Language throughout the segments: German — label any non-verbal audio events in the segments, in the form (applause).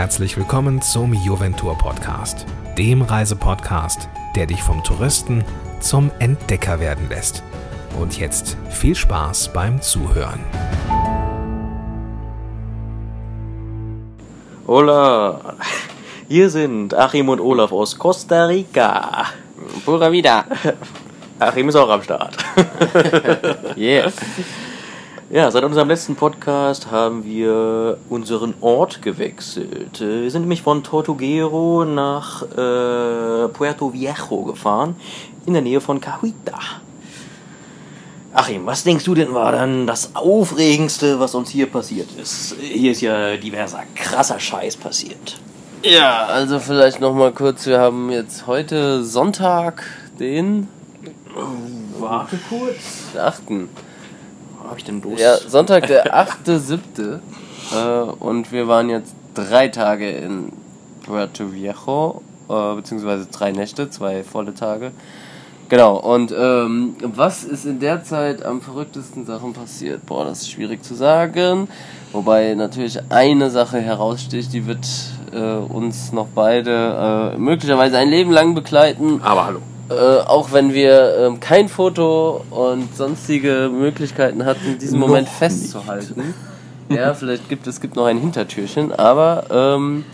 herzlich willkommen zum Juventur Podcast, dem Reisepodcast, der dich vom Touristen zum Entdecker werden lässt. Und jetzt viel Spaß beim Zuhören. Hola, hier sind Achim und Olaf aus Costa Rica. Pura vida. Achim ist auch am Start. (laughs) Yeah. Ja, seit unserem letzten Podcast haben wir unseren Ort gewechselt. Äh, Wir sind nämlich von Tortuguero nach äh, Puerto Viejo gefahren, in der Nähe von Cahuita. Achim, was denkst du denn war dann das Aufregendste, was uns hier passiert ist? Hier ist ja diverser krasser Scheiß passiert. Ja, also vielleicht noch mal kurz. Wir haben jetzt heute Sonntag, den Warte kurz. 8. Hab ich denn bloß? Ja, Sonntag, der (laughs) 8.7. äh, und wir waren jetzt drei Tage in Puerto Viejo, äh, beziehungsweise drei Nächte, zwei volle Tage. Genau, und ähm, was ist in der Zeit am verrücktesten Sachen passiert? Boah, das ist schwierig zu sagen. Wobei natürlich eine Sache heraussticht, die wird äh, uns noch beide äh, möglicherweise ein Leben lang begleiten. Aber hallo. Äh, auch wenn wir ähm, kein Foto und sonstige Möglichkeiten hatten, diesen Noch Moment festzuhalten. ja, vielleicht gibt es gibt noch ein Hintertürchen, aber ähm,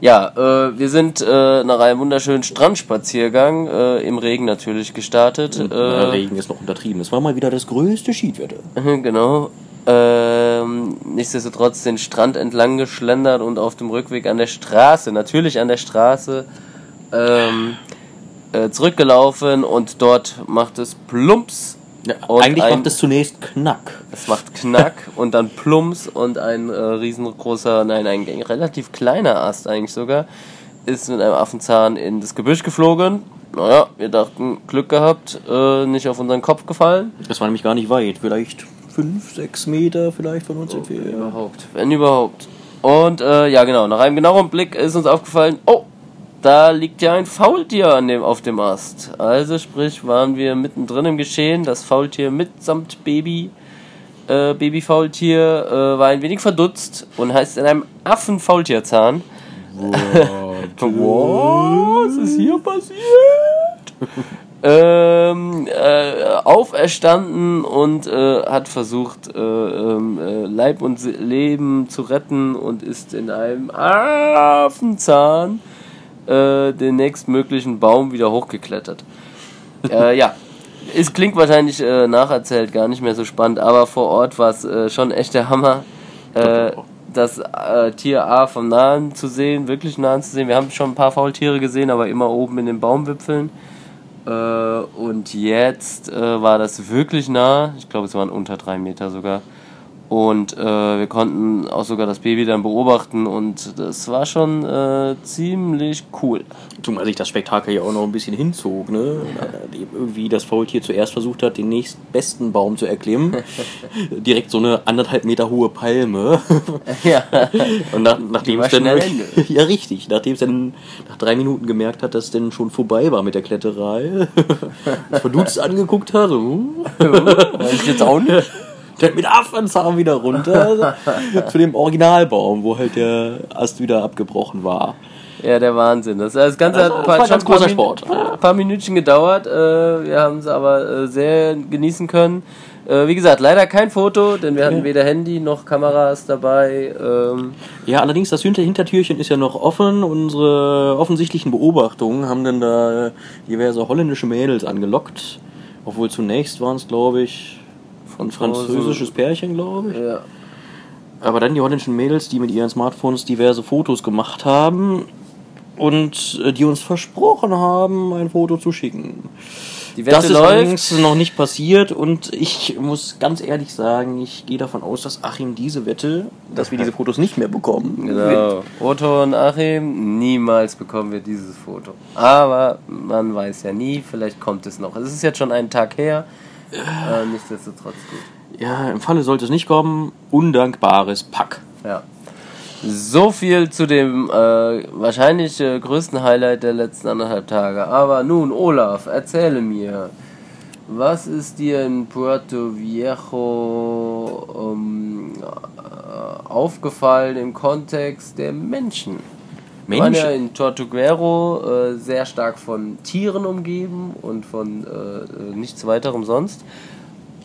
ja, äh, wir sind äh, nach einem wunderschönen Strandspaziergang äh, im Regen natürlich gestartet. Der Äh, Regen ist noch untertrieben. Es war mal wieder das größte Schiedwetter. (laughs) genau. Ähm, nichtsdestotrotz den Strand entlang geschlendert und auf dem Rückweg an der Straße, natürlich an der Straße, ähm, äh, zurückgelaufen und dort macht es Plumps. Und Eigentlich ein- macht es zunächst Knack. Es macht Knack (laughs) und dann Plumps und ein äh, riesengroßer, nein, ein relativ kleiner Ast eigentlich sogar, ist mit einem Affenzahn in das Gebüsch geflogen. Naja, wir dachten, Glück gehabt, äh, nicht auf unseren Kopf gefallen. Das war nämlich gar nicht weit. Vielleicht fünf, sechs Meter vielleicht von uns entfernt. Überhaupt, wenn überhaupt. Und äh, ja, genau, nach einem genaueren Blick ist uns aufgefallen, oh, da liegt ja ein Faultier an dem, auf dem Ast. Also sprich, waren wir mittendrin im Geschehen, das Faultier mitsamt Baby, äh, Babyfaultier, äh, war ein wenig verdutzt und heißt in einem Affenfaultierzahn. (laughs) Was ist hier passiert? (laughs) ähm, äh, auferstanden und äh, hat versucht, äh, ähm, äh, Leib und Leben zu retten und ist in einem Affenzahn äh, den nächstmöglichen Baum wieder hochgeklettert. äh, ja, es klingt wahrscheinlich äh, nacherzählt gar nicht mehr so spannend, aber vor Ort war es äh, schon echt der Hammer. Äh, das äh, Tier A vom Nahen zu sehen, wirklich nahen zu sehen. Wir haben schon ein paar Faultiere gesehen, aber immer oben in den Baumwipfeln. Äh, und jetzt äh, war das wirklich nah. Ich glaube, es waren unter drei Meter sogar. Und äh, wir konnten auch sogar das Baby dann beobachten und das war schon äh, ziemlich cool. Zumal sich das Spektakel ja auch noch ein bisschen hinzog, ne? Nachdem irgendwie das Faultier zuerst versucht hat, den nächstbesten Baum zu erklimmen. (laughs) Direkt so eine anderthalb Meter hohe Palme. (laughs) ja. Und nach, nachdem es dann. (laughs) Ja, richtig. Nachdem es dann nach drei Minuten gemerkt hat, dass es dann schon vorbei war mit der Kletterei. verdutzt angeguckt hat. Uh, Weiß ich jetzt auch nicht. Der mit Affenzahn wieder runter. (laughs) zu dem Originalbaum, wo halt der Ast wieder abgebrochen war. Ja, der Wahnsinn. Das, das Ganze Also, hat ein war paar, ganz ein großer Sport. paar Minütchen gedauert. Äh, wir haben es aber äh, sehr genießen können. Äh, wie gesagt, leider kein Foto, denn wir hatten weder Handy noch Kameras dabei. Ähm, Ja, allerdings das Hinter Hintertürchen ist ja noch offen. Unsere offensichtlichen Beobachtungen haben dann da diverse holländische Mädels angelockt. Obwohl zunächst waren es, glaube ich, ein französisches Pärchen, glaube ich. ja. Aber dann die holländischen Mädels, die mit ihren Smartphones diverse Fotos gemacht haben und äh, die uns versprochen haben, ein Foto zu schicken. Die Das Wette ist läuft. noch nicht passiert und ich muss ganz ehrlich sagen, ich gehe davon aus, dass Achim diese Wette, dass wir diese (laughs) Fotos nicht mehr bekommen. Genau. Otto und Achim, niemals bekommen wir dieses Foto. Aber man weiß ja nie, vielleicht kommt es noch. Es ist jetzt schon einen Tag her. Äh, nichtsdestotrotz gut. Ja, im Falle sollte es nicht kommen, undankbares Pack. Ja. So viel zu dem äh, wahrscheinlich äh, größten Highlight der letzten anderthalb Tage. Aber nun, Olaf, erzähle mir, was ist dir in Puerto Viejo ähm, äh, aufgefallen im Kontext der Menschen. Wir waren Menschen? ja in Tortuguero äh, sehr stark von Tieren umgeben und von äh, äh, nichts weiterem sonst.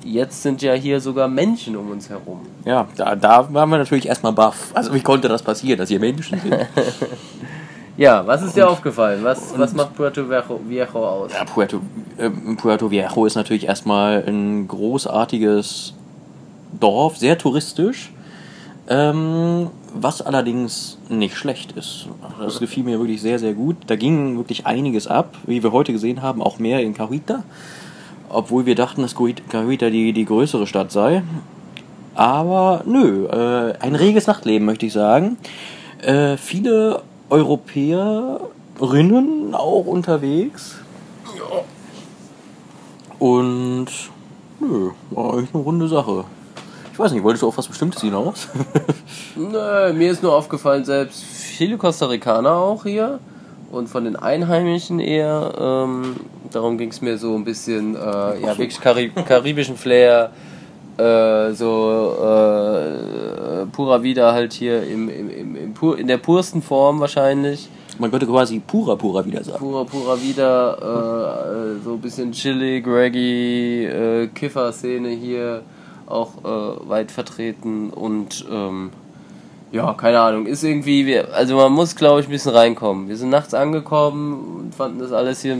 Jetzt sind ja hier sogar Menschen um uns herum. Ja, da, da waren wir natürlich erstmal baff. Also wie konnte das passieren, dass hier Menschen sind? (laughs) Ja, was ist dir aufgefallen? Was, was macht Puerto Viejo, Viejo aus? ja, Puerto, äh, Puerto Viejo ist natürlich erstmal ein großartiges Dorf, sehr touristisch. Ähm, was allerdings nicht schlecht ist. Das gefiel mir wirklich sehr, sehr gut. Da ging wirklich einiges ab, wie wir heute gesehen haben, auch mehr in Cahuita. Obwohl wir dachten, dass Cahuita die, die größere Stadt sei. Aber nö, äh, ein reges Nachtleben, möchte ich sagen. Äh, viele Europäerinnen auch unterwegs. Und nö, war eigentlich eine runde Sache. Ich weiß nicht, wolltest du auf was Bestimmtes hinaus? (laughs) Nö, mir ist nur aufgefallen, selbst viele Costa Ricaner auch hier und von den Einheimischen eher. Ähm, darum ging es mir so ein bisschen, äh, ja, wirklich Kari karibischen Flair, äh, so äh, purer Vida halt hier im, im, im, im pur, in der pursten Form wahrscheinlich. Man könnte quasi pura pura wieder sagen. Purer, purer Vida, äh, äh, so ein bisschen chillig, reggae, äh, Kiffer-Szene hier auch äh, weit vertreten und ähm, ja, keine Ahnung, ist irgendwie, wir, also man muss glaube ich ein bisschen reinkommen. Wir sind nachts angekommen und fanden das alles hier,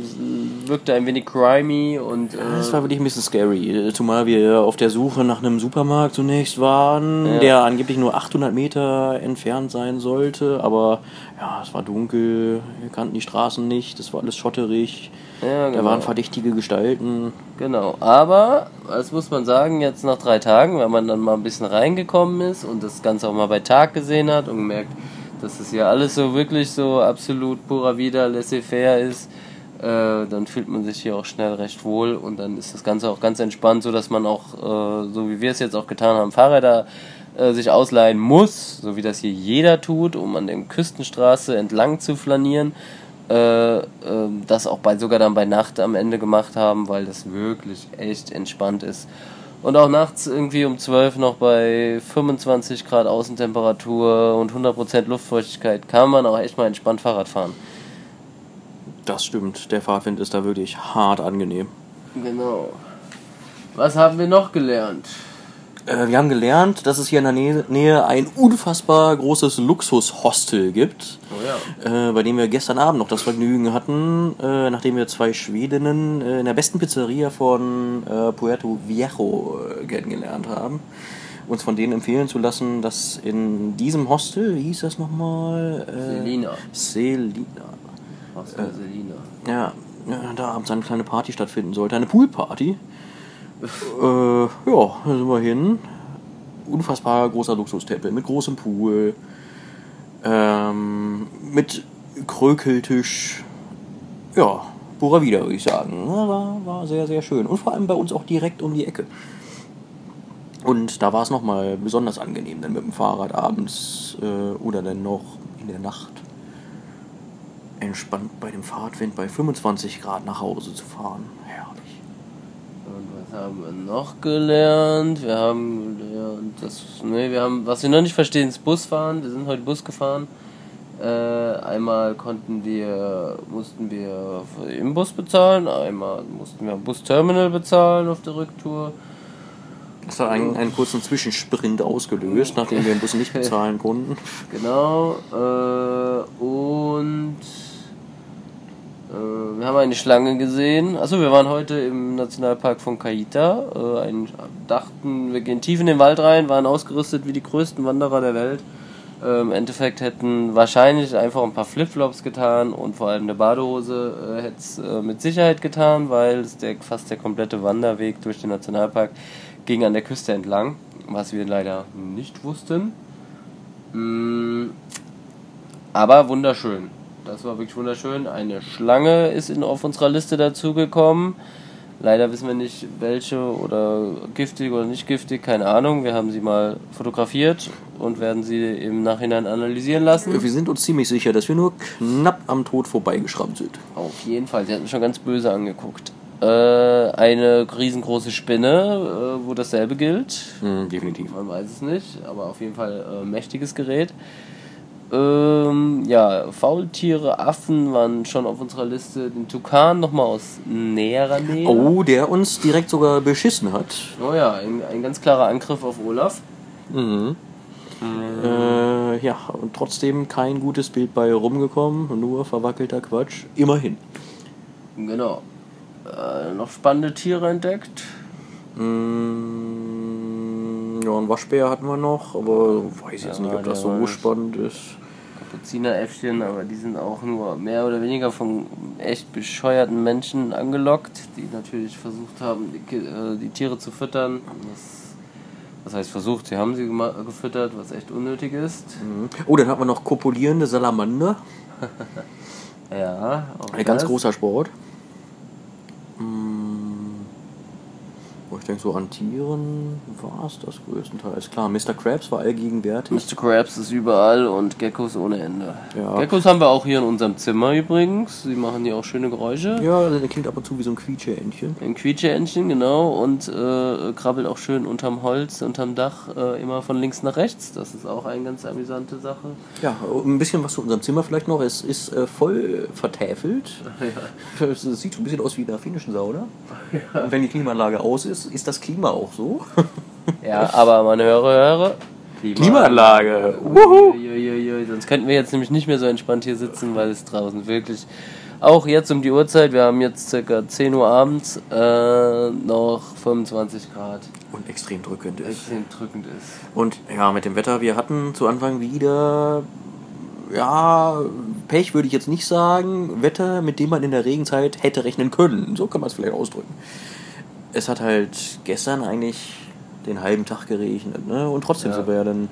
wirkte ein wenig crimey und äh, Das war wirklich ein bisschen scary, zumal wir auf der Suche nach einem Supermarkt zunächst waren, Ja. der angeblich nur 800 Meter entfernt sein sollte, aber ja, es war dunkel, wir kannten die Straßen nicht, es war alles schotterig, ja, da genau. waren verdächtige Gestalten. Genau, aber, das muss man sagen, jetzt nach drei Tagen, wenn man dann mal ein bisschen reingekommen ist und das Ganze auch mal bei Tag gesehen hat und gemerkt, dass das hier alles so wirklich so absolut purer Vida laissez-faire ist, äh, dann fühlt man sich hier auch schnell recht wohl und dann ist das Ganze auch ganz entspannt, so dass man auch, äh, so wie wir es jetzt auch getan haben, Fahrräder äh, sich ausleihen muss, so wie das hier jeder tut, um an der Küstenstraße entlang zu flanieren äh, ähm, das auch bei sogar dann bei Nacht am Ende gemacht haben, weil das wirklich echt entspannt ist. Und auch nachts irgendwie um 12 noch bei 25 Grad Außentemperatur und 100% Luftfeuchtigkeit kann man auch echt mal entspannt Fahrrad fahren. Das stimmt, der Fahrwind ist da wirklich hart angenehm. Genau. Was haben wir noch gelernt? Äh, wir haben gelernt, dass es hier in der Nähe, ein unfassbar großes Luxushostel gibt. Oh ja. äh, bei dem wir gestern Abend noch das Vergnügen hatten, äh, nachdem wir zwei Schwedinnen äh, in der besten Pizzeria von äh, Puerto Viejo äh, kennengelernt haben. Uns von denen empfehlen zu lassen, dass in diesem Hostel, wie hieß das nochmal? Selina. Selina. Hostel Selina. Ja, da abends eine kleine Party stattfinden sollte. Eine Poolparty. Äh, ja, da sind wir hin. Unfassbar großer Luxustempel mit großem Pool. Ähm, mit Krökeltisch. Ja, purer wieder, würde ich sagen. War, war sehr, sehr schön. Und vor allem bei uns auch direkt um die Ecke. Und da war es nochmal besonders angenehm, dann mit dem Fahrrad abends äh, oder dann noch in der Nacht entspannt bei dem Fahrtwind bei 25 Grad nach Hause zu fahren. Was haben wir noch gelernt? Wir haben gelernt, das, nee, wir haben, was wir noch nicht verstehen, ist Busfahren. Wir sind heute Bus gefahren. Äh, einmal konnten wir, mussten wir im Bus bezahlen, einmal mussten wir am Busterminal bezahlen auf der Rücktour. Das hat einen, einen kurzen Zwischensprint ausgelöst, nachdem wir den Bus nicht bezahlen konnten. (laughs) Genau. Äh, und äh, wir haben eine Schlange gesehen. Achso, wir waren heute im Nationalpark von Caita. Äh, ein, dachten, wir gehen tief in den Wald rein, waren ausgerüstet wie die größten Wanderer der Welt. Äh, Im Endeffekt hätten wahrscheinlich einfach ein paar Flipflops getan und vor allem eine Badehose äh, hätte es äh, mit Sicherheit getan, weil der, fast der komplette Wanderweg durch den Nationalpark ging an der Küste entlang, was wir leider nicht wussten. Mm, aber wunderschön. Das war wirklich wunderschön. Eine Schlange ist in, auf unserer Liste dazugekommen. Leider wissen wir nicht, welche oder giftig oder nicht giftig, keine Ahnung. Wir haben sie mal fotografiert und werden sie im Nachhinein analysieren lassen. Wir sind uns ziemlich sicher, dass wir nur knapp am Tod vorbeigeschrammt sind. Auf jeden Fall. Sie hat mich schon ganz böse angeguckt. Äh, eine riesengroße Spinne, äh, wo dasselbe gilt. Mhm, definitiv. Man weiß es nicht, aber auf jeden Fall äh, mächtiges Gerät. Ähm, ja, Faultiere, Affen waren schon auf unserer Liste. Den Tukan nochmal aus näherer Nähe. Oh, der uns direkt sogar beschissen hat. Oh ja, ein, ein ganz klarer Angriff auf Olaf. Mhm. Äh, ja, und trotzdem kein gutes Bild bei rumgekommen, nur verwackelter Quatsch. Immerhin. Genau. Äh, noch spannende Tiere entdeckt. Mm, ja, einen Waschbär hatten wir noch, aber weiß jetzt Ja, nicht, ob das so spannend ist. Kapuzineräffchen, aber die sind auch nur mehr oder weniger von echt bescheuerten Menschen angelockt, die natürlich versucht haben, die, äh, die Tiere zu füttern. Das, das heißt versucht, sie haben sie gefüttert, was echt unnötig ist. Mhm. Oh, dann hatten wir noch kopulierende Salamander. (laughs) Ja, Ein ganz das. großer Sport. Denke so an Tieren war es das größtenteils. Klar, Mr. Krabs war allgegenwärtig. Mr. Krabs ist überall und Geckos ohne Ende. Ja. Geckos haben wir auch hier in unserem Zimmer übrigens. Sie machen hier auch schöne Geräusche. Ja, der klingt ab und zu wie so ein Quietscheentchen. Ein Quietscheentchen, genau, und äh, krabbelt auch schön unterm Holz, unterm Dach, äh, immer von links nach rechts. Das ist auch eine ganz amüsante Sache. Ja, ein bisschen was zu unserem Zimmer vielleicht noch. Es ist äh, voll vertäfelt. (laughs) Es sieht so ein bisschen aus wie in der finnischen Sauna. (laughs) Und wenn die Klimaanlage aus ist, ist das Klima auch so. (laughs) Ja, aber meine höre, höre. Klimaanlage. Uiuiuiui, Sonst könnten wir jetzt nämlich nicht mehr so entspannt hier sitzen, weil es draußen wirklich, auch jetzt um die Uhrzeit, wir haben jetzt circa 10 Uhr abends, äh, noch 25 Grad. Und extrem drückend ist. Extrem drückend ist. Und ja, mit dem Wetter, wir hatten zu Anfang wieder, ja, Pech würde ich jetzt nicht sagen, Wetter, mit dem man in der Regenzeit hätte rechnen können. So kann man es vielleicht ausdrücken. Es hat halt gestern eigentlich den halben Tag geregnet, ne? Und trotzdem Ja. sind wir ja dann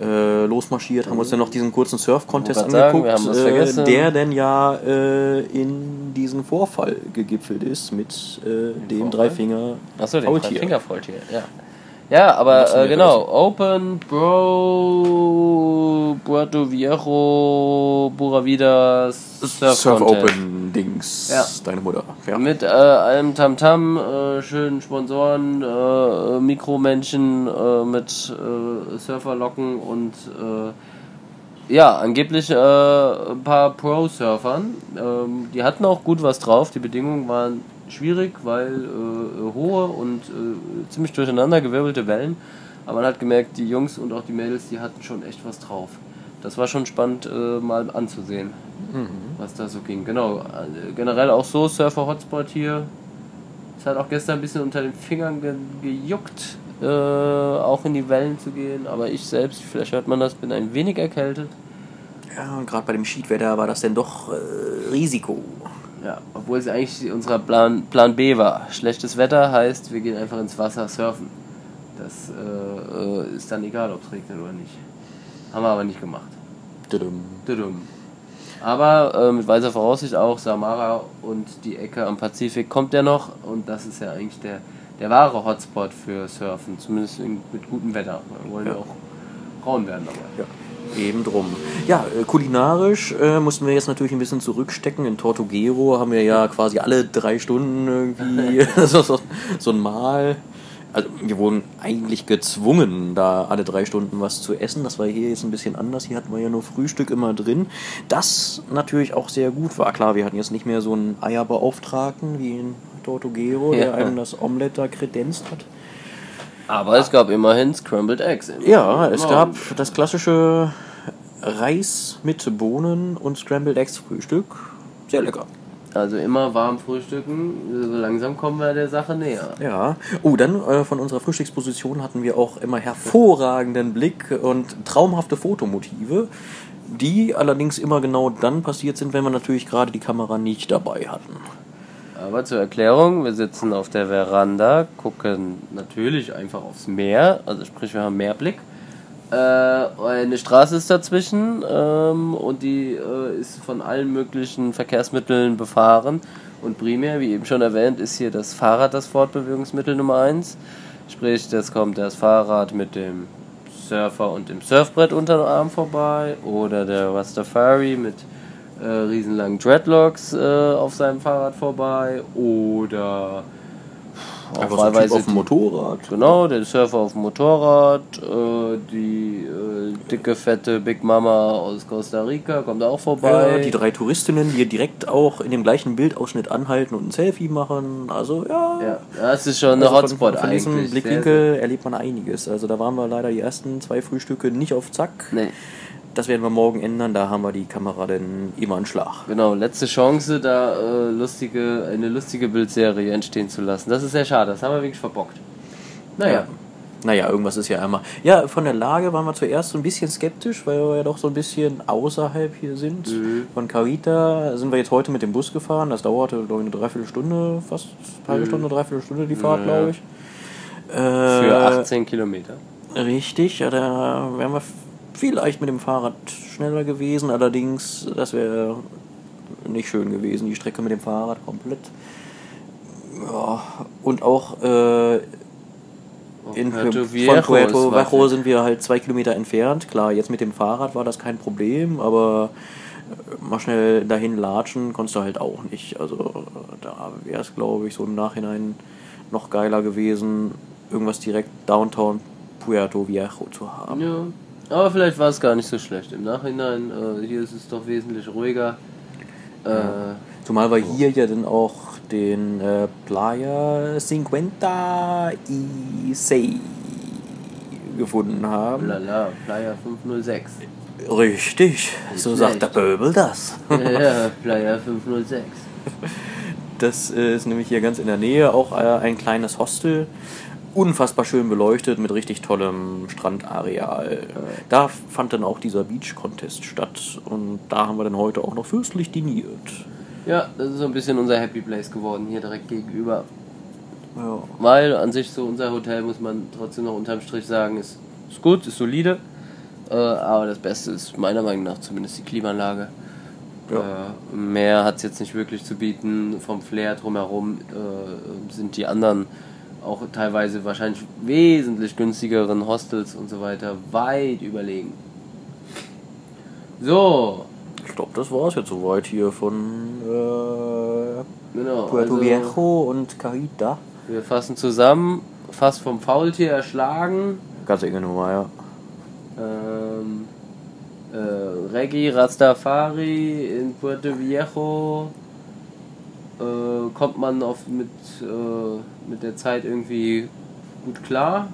äh, losmarschiert, haben uns dann noch diesen kurzen Surf-Contest angeguckt, sagen, äh, der denn ja äh, in diesen Vorfall gegipfelt ist mit äh, dem Vorfall? Dreifinger Achso, den Faultier. Fingerfaultier, ja. Ja, aber äh, genau, Open, Bro, Puerto Viejo, Buravidas, Surf, Surf. Open Dings, Ja. deine Mutter. Ja. Mit äh, allem Tamtam, äh, schönen Sponsoren, äh, Mikromenschen äh, mit äh, Surferlocken und äh, ja, angeblich äh, ein paar Pro-Surfern. Ähm, die hatten auch gut was drauf. Die Bedingungen waren schwierig, weil äh, hohe und äh, ziemlich durcheinander gewirbelte Wellen. Aber man hat gemerkt, die Jungs und auch die Mädels, die hatten schon echt was drauf. Das war schon spannend äh, mal anzusehen, was da so ging. Genau, äh, generell auch so Surfer-Hotspot hier. Es hat auch gestern ein bisschen unter den Fingern ge gejuckt, äh, auch in die Wellen zu gehen. Aber ich selbst, vielleicht hört man das, bin ein wenig erkältet. Ja, und gerade bei dem Schiedwetter war das denn doch äh, Risiko. Ja, obwohl es eigentlich unser Plan, Plan B war. Schlechtes Wetter heißt, wir gehen einfach ins Wasser surfen. Das äh, ist dann egal, ob es regnet oder nicht. Haben wir aber nicht gemacht. Tudum. Tudum. Aber äh, mit weiser Voraussicht auch Samara und die Ecke am Pazifik kommt ja noch und das ist ja eigentlich der, der wahre Hotspot für Surfen, zumindest in, mit gutem Wetter. Wir wollen ja, Ja. auch braun werden dabei. Ja, eben drum. Ja, äh, kulinarisch äh, mussten wir jetzt natürlich ein bisschen zurückstecken. In Tortuguero haben wir ja quasi alle drei Stunden irgendwie (laughs) (laughs) so, so, so ein Mal. Also wir wurden eigentlich gezwungen, da alle drei Stunden was zu essen. Das war hier jetzt ein bisschen anders. Hier hatten wir ja nur Frühstück immer drin. Das natürlich auch sehr gut war. Klar, wir hatten jetzt nicht mehr so einen Eierbeauftragten wie in Tortuguero, der Ja. einem das Omelette da kredenzt hat. Aber es gab immerhin Scrambled Eggs. im- Ja, es gab das klassische Reis mit Bohnen und Scrambled Eggs Frühstück. Sehr lecker. Also immer warm frühstücken, so langsam kommen wir der Sache näher. Ja. Oh, dann äh, von unserer Frühstücksposition hatten wir auch immer hervorragenden Blick und traumhafte Fotomotive, die allerdings immer genau dann passiert sind, wenn wir natürlich gerade die Kamera nicht dabei hatten. Aber zur Erklärung, wir sitzen auf der Veranda, gucken natürlich einfach aufs Meer, also sprich wir haben Meerblick. Äh, eine Straße ist dazwischen ähm, und die äh, ist von allen möglichen Verkehrsmitteln befahren. Und primär, wie eben schon erwähnt, ist hier das Fahrrad das Fortbewegungsmittel Nummer eins. Sprich, das kommt das Fahrrad mit dem Surfer und dem Surfbrett unter dem Arm vorbei oder der Rastafari mit äh, riesenlangen Dreadlocks äh, auf seinem Fahrrad vorbei oder auch Einfach so ein wahlweise auf dem Motorrad. Genau, der Surfer auf dem Motorrad, äh, die äh, dicke, fette Big Mama aus Costa Rica kommt auch vorbei. Ja, die drei Touristinnen, die direkt auch in dem gleichen Bildausschnitt anhalten und ein Selfie machen. Also ja. ja, das ist schon eine Also Hotspot von, von eigentlich. diesem Sehr, Blickwinkel erlebt man einiges. Also da waren wir leider die ersten zwei Frühstücke nicht auf Zack. Nee, Das werden wir morgen ändern. Da haben wir die Kamera dann immer einen Schlag. genau, letzte Chance, da äh, lustige, eine lustige Bildserie entstehen zu lassen. Das ist sehr schade, das haben wir wirklich verbockt. Naja, Naja, irgendwas ist ja immer. Ja, von der Lage waren wir zuerst so ein bisschen skeptisch, weil wir ja doch so ein bisschen außerhalb hier sind. Mhm. Von Carita sind wir jetzt heute mit dem Bus gefahren. Das dauerte, glaube ich, eine Dreiviertelstunde, fast eine halbe Stunde, dreiviertelstunde die Fahrt, Mhm. Ja. glaube ich. für Äh, 18 Kilometer. Richtig, ja, da wären wir vielleicht mit dem Fahrrad schneller gewesen, allerdings, das wäre nicht schön gewesen, die Strecke mit dem Fahrrad komplett. Ja, und auch äh, in Puerto von Viejo Puerto weit. sind wir halt zwei Kilometer entfernt. Klar, jetzt mit dem Fahrrad war das kein Problem, aber äh, mal schnell dahin latschen konntest du halt auch nicht. Also da wäre es, glaube ich, so im Nachhinein noch geiler gewesen, irgendwas direkt Downtown Puerto Viejo zu haben. Ja, aber vielleicht war es gar nicht so schlecht. Im Nachhinein, äh, hier ist es doch wesentlich ruhiger. Äh, Zumal wir hier ja dann auch den äh, Playa 50 y Sei gefunden haben. Lala, Playa 506. Richtig, so sagt der Pöbel das. ja, (laughs) Playa 506. Das ist nämlich hier ganz in der Nähe auch äh, ein kleines Hostel. Unfassbar schön beleuchtet mit richtig tollem Strandareal. Da fand dann auch dieser Beach Contest statt und da haben wir dann heute auch noch fürstlich diniert. Ja, das ist so ein bisschen unser Happy Place geworden, hier direkt gegenüber. Ja. Weil an sich so unser Hotel, muss man trotzdem noch unterm Strich sagen, ist, ist gut, ist solide. Äh, aber das Beste ist meiner Meinung nach zumindest die Klimaanlage. Ja. Äh, mehr hat es jetzt nicht wirklich zu bieten. Vom Flair drumherum äh, sind die anderen auch teilweise wahrscheinlich wesentlich günstigeren Hostels und so weiter weit überlegen. So, Ich glaube, das war es jetzt soweit hier von äh, genau. Puerto also- Viejo und Carita. Wir fassen zusammen, fast vom Faultier erschlagen. Ganz enge Nummer, ja. Ähm, äh, Reggae Rastafari in Puerto Viejo. Äh, kommt man auf mit, äh, mit der Zeit irgendwie gut klar.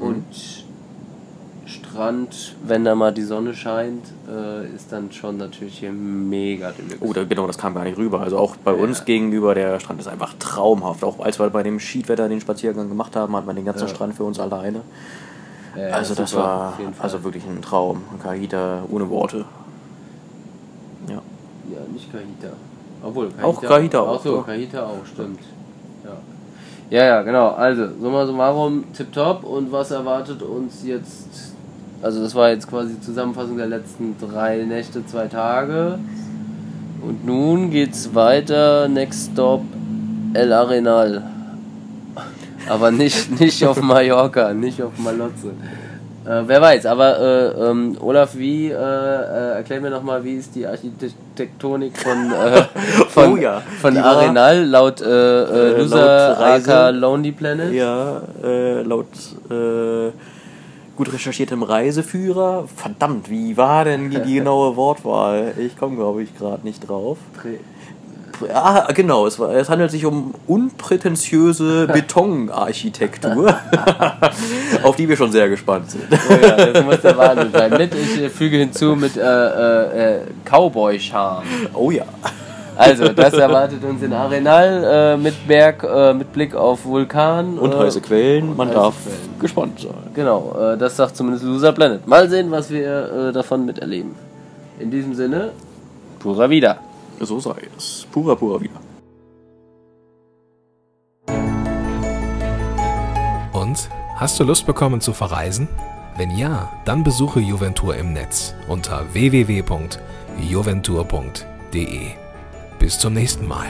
Und Strand, wenn da mal die Sonne scheint, äh, ist dann schon natürlich hier mega deluxe. Oh, da, genau, das kam gar nicht rüber. Also auch bei uns gegenüber, der Strand ist einfach traumhaft. Auch als wir bei dem Schiedwetter den Spaziergang gemacht haben, hat man den ganzen Ja. Strand für uns alleine. Ja, also das super, war also wirklich ein Traum. Carita ohne Worte. Ja. Ja, nicht Kahita. Obwohl, Auch Kahita auch, Ach so, ja. Kahita auch, stimmt. Ja. ja, ja, genau. Also, summa summarum, tipptopp. Und was erwartet uns jetzt? Also, das war jetzt quasi die Zusammenfassung der letzten drei Nächte, zwei Tage. Und nun geht's weiter. Next Stop El Arenal. Aber nicht, (laughs) nicht auf Mallorca, nicht auf Malotze. Äh, wer weiß, aber äh, ähm, Olaf, wie, äh, äh, erklär mir nochmal, wie ist die Architektonik von, äh, (laughs) von, Oh ja, von die Arenal laut äh, äh, Loser laut Reise- Lonely Planet? Ja, äh, laut äh, gut recherchiertem Reiseführer. Verdammt, wie war denn die, die (laughs) genaue Wortwahl? Ich komme, glaube ich, gerade nicht drauf. Ah, genau, es, war, es handelt sich um unprätentiöse (laughs) Betonarchitektur, (laughs) auf die wir schon sehr gespannt sind. Oh ja, das muss der Wahnsinn sein. Mit, ich äh, füge hinzu, mit äh, äh, äh, Cowboy-Charme. Oh ja. Also, das erwartet uns in Arenal äh, mit Berg, äh, mit Blick auf Vulkan. Und äh, heiße Quellen, man heiße darf Quellen. gespannt sein. Genau, äh, das sagt zumindest Loser Planet. Mal sehen, was wir davon miterleben. In diesem Sinne, pura vida. So sei es. Pura, pura wieder. Und hast du Lust bekommen zu verreisen? Wenn ja, dann besuche Juventur im Netz unter www.juventur.de. Bis zum nächsten Mal.